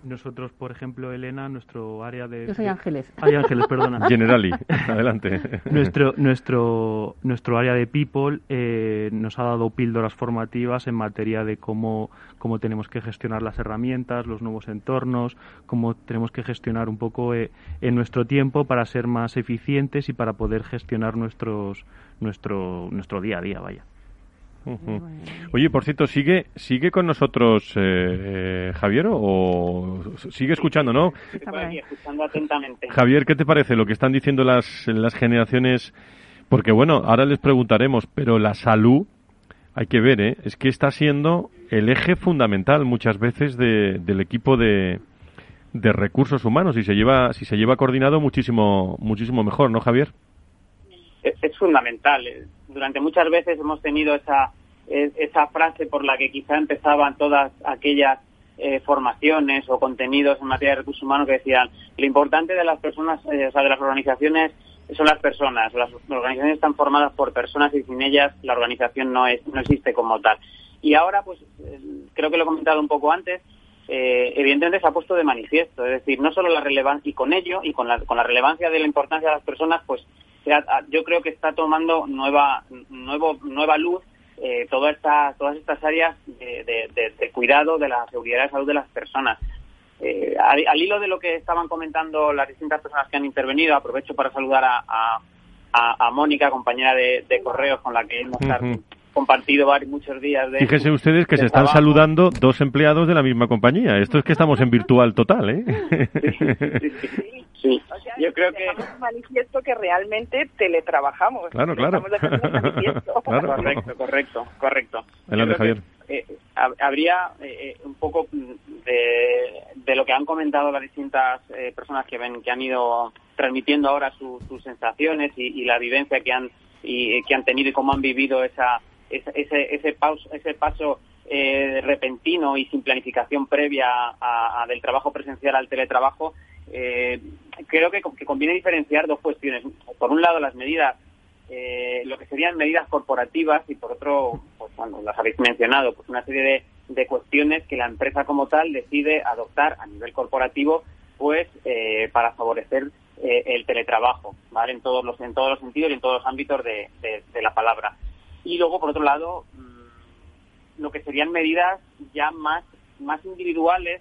Nosotros, por ejemplo, Elena, nuestro área de... Yo soy Ángeles. Ay, Ángeles, perdona. Generali, adelante. Nuestro, nuestro, nuestro área de People eh, nos ha dado píldoras formativas en materia de cómo, cómo tenemos que gestionar las herramientas, los nuevos entornos, cómo tenemos que gestionar un poco eh, en nuestro tiempo para ser más eficientes y para poder gestionar nuestros, nuestro, nuestro día a día, vaya. Oye, por cierto, ¿sigue sigue con nosotros eh, Javier o sigue escuchando, no? escuchando atentamente. Javier, ¿qué te parece lo que están diciendo las, las generaciones? Porque bueno, ahora les preguntaremos, pero la salud, hay que ver, ¿eh? es que está siendo el eje fundamental muchas veces de, del equipo de, de recursos humanos y se lleva si se lleva coordinado muchísimo muchísimo mejor, ¿no, Javier? es fundamental. Durante muchas veces hemos tenido esa esa frase por la que quizá empezaban todas aquellas eh, formaciones o contenidos en materia de recursos humanos que decían lo importante de las personas, eh, o sea, de las organizaciones son las personas. Las organizaciones están formadas por personas y sin ellas la organización no es no existe como tal. Y ahora, pues eh, creo que lo he comentado un poco antes. evidentemente se ha puesto de manifiesto, es decir, no solo la relevancia y con ello y con la, con la relevancia de la importancia de las personas, pues yo creo que está tomando nueva nuevo, nueva luz eh, toda esta, todas estas áreas de, de, cuidado de la seguridad y salud de las personas. Eh, al, hilo de lo que estaban comentando las distintas personas que han intervenido, aprovecho para saludar a, a, Mónica, compañera de, correos con la que hemos compartido varios, muchos días de... Fíjense ustedes que se están saludando dos empleados de la misma compañía. Esto es que estamos en virtual total, ¿eh? Sí, yo creo que... manifiesto que realmente teletrabajamos. Claro, claro. Correcto, correcto, correcto. Javier. Eh, habría eh, un poco de, de, lo que han comentado las distintas eh, personas que ven que han ido transmitiendo ahora sus sensaciones y, la vivencia que han y que han tenido y cómo han vivido esa, ese, ese, paso, ese paso eh, repentino y sin planificación previa a, del trabajo presencial al teletrabajo, eh, creo que, conviene diferenciar dos cuestiones. Por un lado, las medidas, eh, lo que serían medidas corporativas y por otro, pues bueno, las habéis mencionado, pues una serie de, de cuestiones que la empresa como tal decide adoptar a nivel corporativo, pues para favorecer el teletrabajo. En todos los en todos los sentidos y en todos los ámbitos de la palabra. Y luego, por otro lado, mm, lo que serían medidas ya más, más individuales,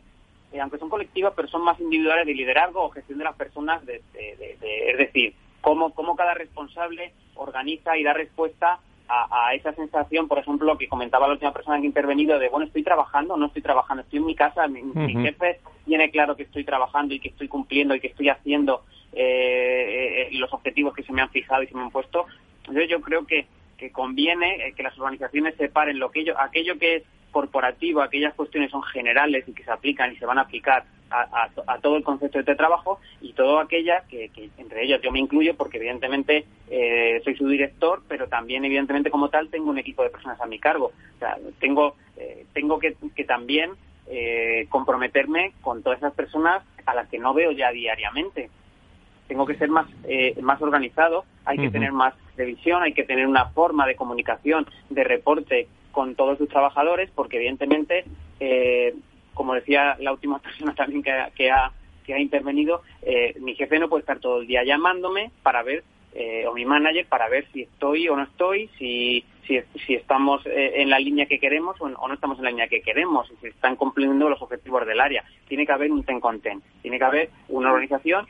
eh, aunque son colectivas, pero son más individuales de liderazgo o gestión de las personas, de, es decir, cómo, cómo cada responsable organiza y da respuesta a, esa sensación, por ejemplo, que comentaba la última persona que ha intervenido, de, bueno, estoy trabajando, no estoy trabajando, estoy en mi casa, mi, jefe tiene claro que estoy trabajando y que estoy cumpliendo y que estoy haciendo eh, eh, los objetivos que se me han fijado y se me han puesto. Entonces yo creo que que conviene eh, que las organizaciones separen lo que aquello que es corporativo, aquellas cuestiones son generales y que se aplican y se van a aplicar a, todo el concepto de trabajo y todo aquellas que, entre ellas yo me incluyo porque evidentemente eh, soy su director, pero también evidentemente como tal tengo un equipo de personas a mi cargo. O sea, tengo, eh, tengo que, que también comprometerme con todas esas personas a las que no veo ya diariamente tengo que ser más, eh, más organizado, hay que tener más revisión, hay que tener una forma de comunicación, de reporte con todos sus trabajadores, porque evidentemente, eh, como decía la última persona también que, que, ha, que ha intervenido, eh, mi jefe no puede estar todo el día llamándome para ver, o mi manager, para ver si estoy o no estoy, si, si, si estamos en la línea que queremos o, no estamos en la línea que queremos, si están cumpliendo los objetivos del área. Tiene que haber un ten con ten, tiene que haber una organización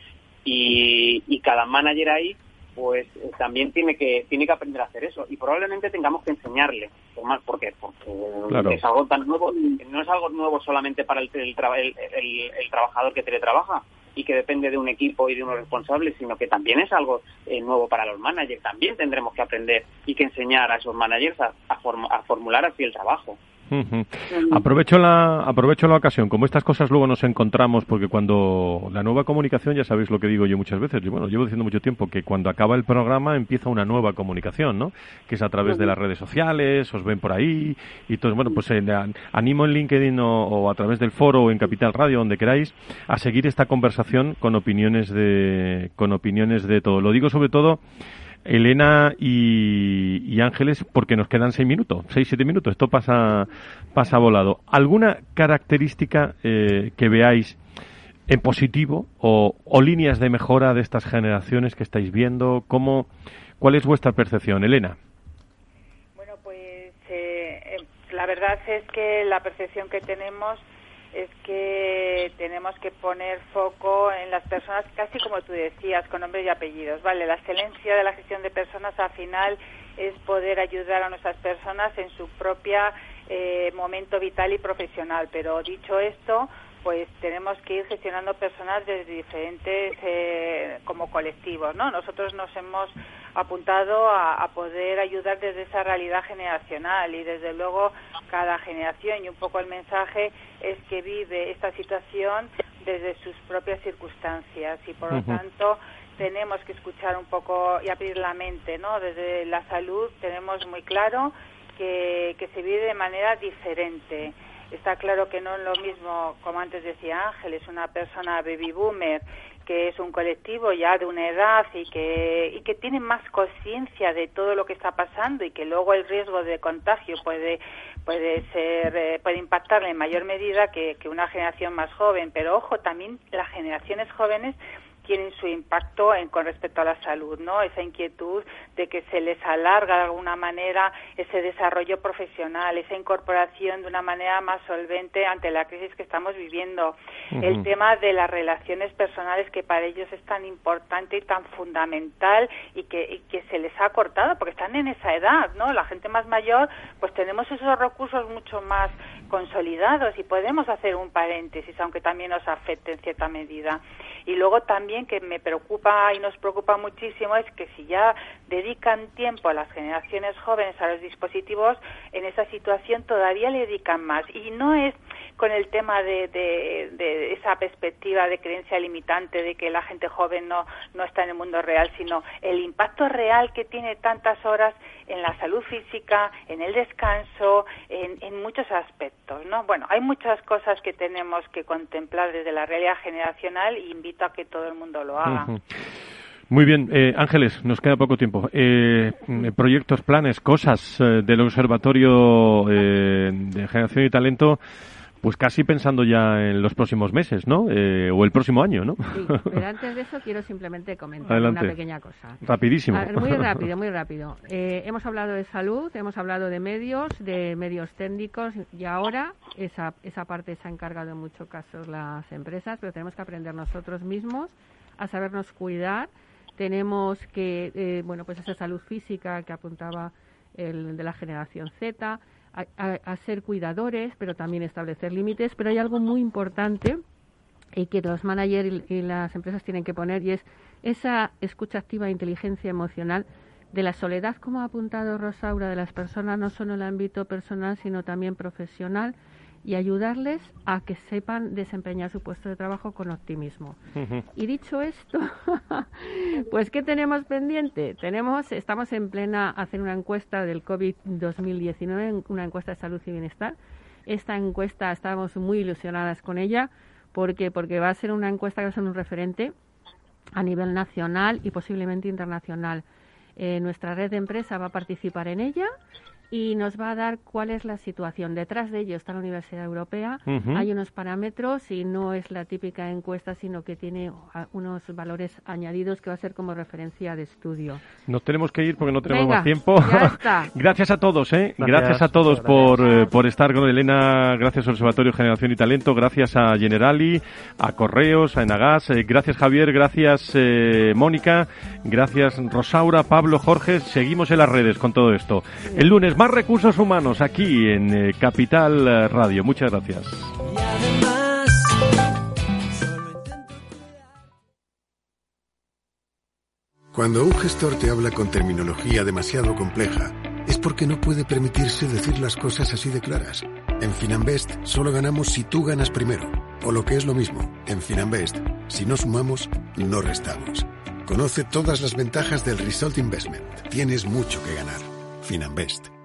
y, cada manager ahí pues eh, también tiene que tiene que aprender a hacer eso. Y probablemente tengamos que enseñarle ¿por qué? porque es algo tan nuevo no es algo nuevo solamente para el, el, el, trabajador que teletrabaja y que depende de un equipo y de unos responsables sino que también es algo eh, nuevo para los managers. También tendremos que aprender y que enseñar a esos managers a, a formular así el trabajo Aprovecho la, aprovecho la ocasión. Como estas cosas luego nos encontramos, porque cuando la nueva comunicación, ya sabéis lo que digo yo muchas veces, bueno, llevo diciendo mucho tiempo que cuando acaba el programa empieza una nueva comunicación, ¿no? Que es a través de las redes sociales, os ven por ahí, y todo. Bueno, pues eh, animo en LinkedIn o, a través del foro o en Capital Radio, donde queráis, a seguir esta conversación con opiniones de, con opiniones de todo. Lo digo sobre todo Elena y, Ángeles, porque nos quedan seis minutos, seis, siete minutos. Esto pasa, pasa volado. ¿Alguna característica eh, que veáis en positivo o, líneas de mejora de estas generaciones que estáis viendo? ¿Cómo, ¿Cuál es vuestra percepción, Elena? Bueno, pues eh, eh, la verdad es que la percepción que tenemos es que tenemos que poner foco en las personas, casi como tú decías, con nombres y apellidos. Vale, la excelencia de la gestión de personas al final es poder ayudar a nuestras personas en su propia eh, momento vital y profesional. Pero dicho esto, pues tenemos que ir gestionando personas desde diferentes eh, como colectivos, ¿no? Nosotros nos hemos apuntado a, poder ayudar desde esa realidad generacional y desde luego cada generación y un poco el mensaje es que vive esta situación desde sus propias circunstancias y por lo tanto tenemos que escuchar un poco y abrir la mente, ¿no? Desde la salud tenemos muy claro que, que se vive de manera diferente. Está claro que no es lo mismo, como antes decía Ángel, es una persona baby boomer que es un colectivo ya de una edad y que, y que tiene más conciencia de todo lo que está pasando y que luego el riesgo de contagio puede, puede ser, eh, puede impactarle en mayor medida que, que una generación más joven. Pero ojo, también las generaciones jóvenes tienen su impacto en, con respecto a la salud, ¿no? Esa inquietud de que se les alarga de alguna manera ese desarrollo profesional, esa incorporación de una manera más solvente ante la crisis que estamos viviendo. El tema de las relaciones personales que para ellos es tan importante y tan fundamental y que, y que se les ha cortado porque están en esa edad, ¿no? La gente más mayor, pues tenemos esos recursos mucho más consolidados y podemos hacer un paréntesis, aunque también nos afecte en cierta medida. Y luego también que me preocupa y nos preocupa muchísimo es que si ya dedican tiempo a las generaciones jóvenes a los dispositivos, en esa situación todavía le dedican más. Y no es con el tema de, de, esa perspectiva de creencia limitante de que la gente joven no, no está en el mundo real, sino el impacto real que tiene tantas horas en la salud física, en el descanso, en, en muchos aspectos. ¿no? Bueno, hay muchas cosas que tenemos que contemplar desde la realidad generacional y invito a que todo el mundo lo haga. Muy bien, eh, Ángeles, nos queda poco tiempo. Eh, mm, proyectos, planes, cosas eh, del Observatorio de Generación y Talento pues casi pensando ya en los próximos meses, ¿no? Eh, o el próximo año, ¿no? Sí, pero antes de eso quiero simplemente comentar una pequeña cosa. Rapidísimo. muy rápido, muy rápido. Eh, hemos hablado de salud, hemos hablado de medios, de medios técnicos y ahora esa, esa parte se ha encargado en muchos casos las empresas, pero tenemos que aprender nosotros mismos a sabernos cuidar. Tenemos que, eh, bueno, pues esa salud física que apuntaba el de la generación Z, a, ser cuidadores, pero también establecer límites. Pero hay algo muy importante y que los managers y, las empresas tienen que poner y es esa escucha activa e inteligencia emocional de la soledad, como ha apuntado Rosaura, de las personas no solo en el ámbito personal, sino también profesional y ayudarles a que sepan desempeñar su puesto de trabajo con optimismo. Y dicho esto, pues ¿qué tenemos pendiente? Tenemos, estamos en plena hacer una encuesta del COVID 2019, una encuesta de salud y bienestar. Esta encuesta estamos muy ilusionadas con ella porque porque va a ser una encuesta que va a ser un referente a nivel nacional y posiblemente internacional. Eh, nuestra red de empresa va a participar en ella y nos va a dar cuál es la situación. Detrás de ello está la Universidad Europea, hay unos parámetros y no es la típica encuesta, sino que tiene unos valores añadidos que va a ser como referencia de estudio. Nos tenemos que ir porque no tenemos más tiempo. gracias a todos, ¿eh? Gracias, a todos por, eh, por estar con Elena, gracias al Observatorio Generación y Talento, gracias a Generali, a Correos, a Enagas, eh, gracias Javier, gracias eh, Mónica, gracias Rosaura, Pablo, Jorge. Seguimos en las redes con todo esto. El lunes más recursos humanos aquí en eh, Capital eh, Radio. Muchas gracias. Cuando un gestor te habla con terminología demasiado compleja, es porque no puede permitirse decir las cosas así de claras. En Finanbest solo ganamos si tú ganas primero. O lo que es lo mismo, en Finanbest, si no sumamos, no restamos. Conoce todas las ventajas del Result Investment. Tienes mucho que ganar. Finanbest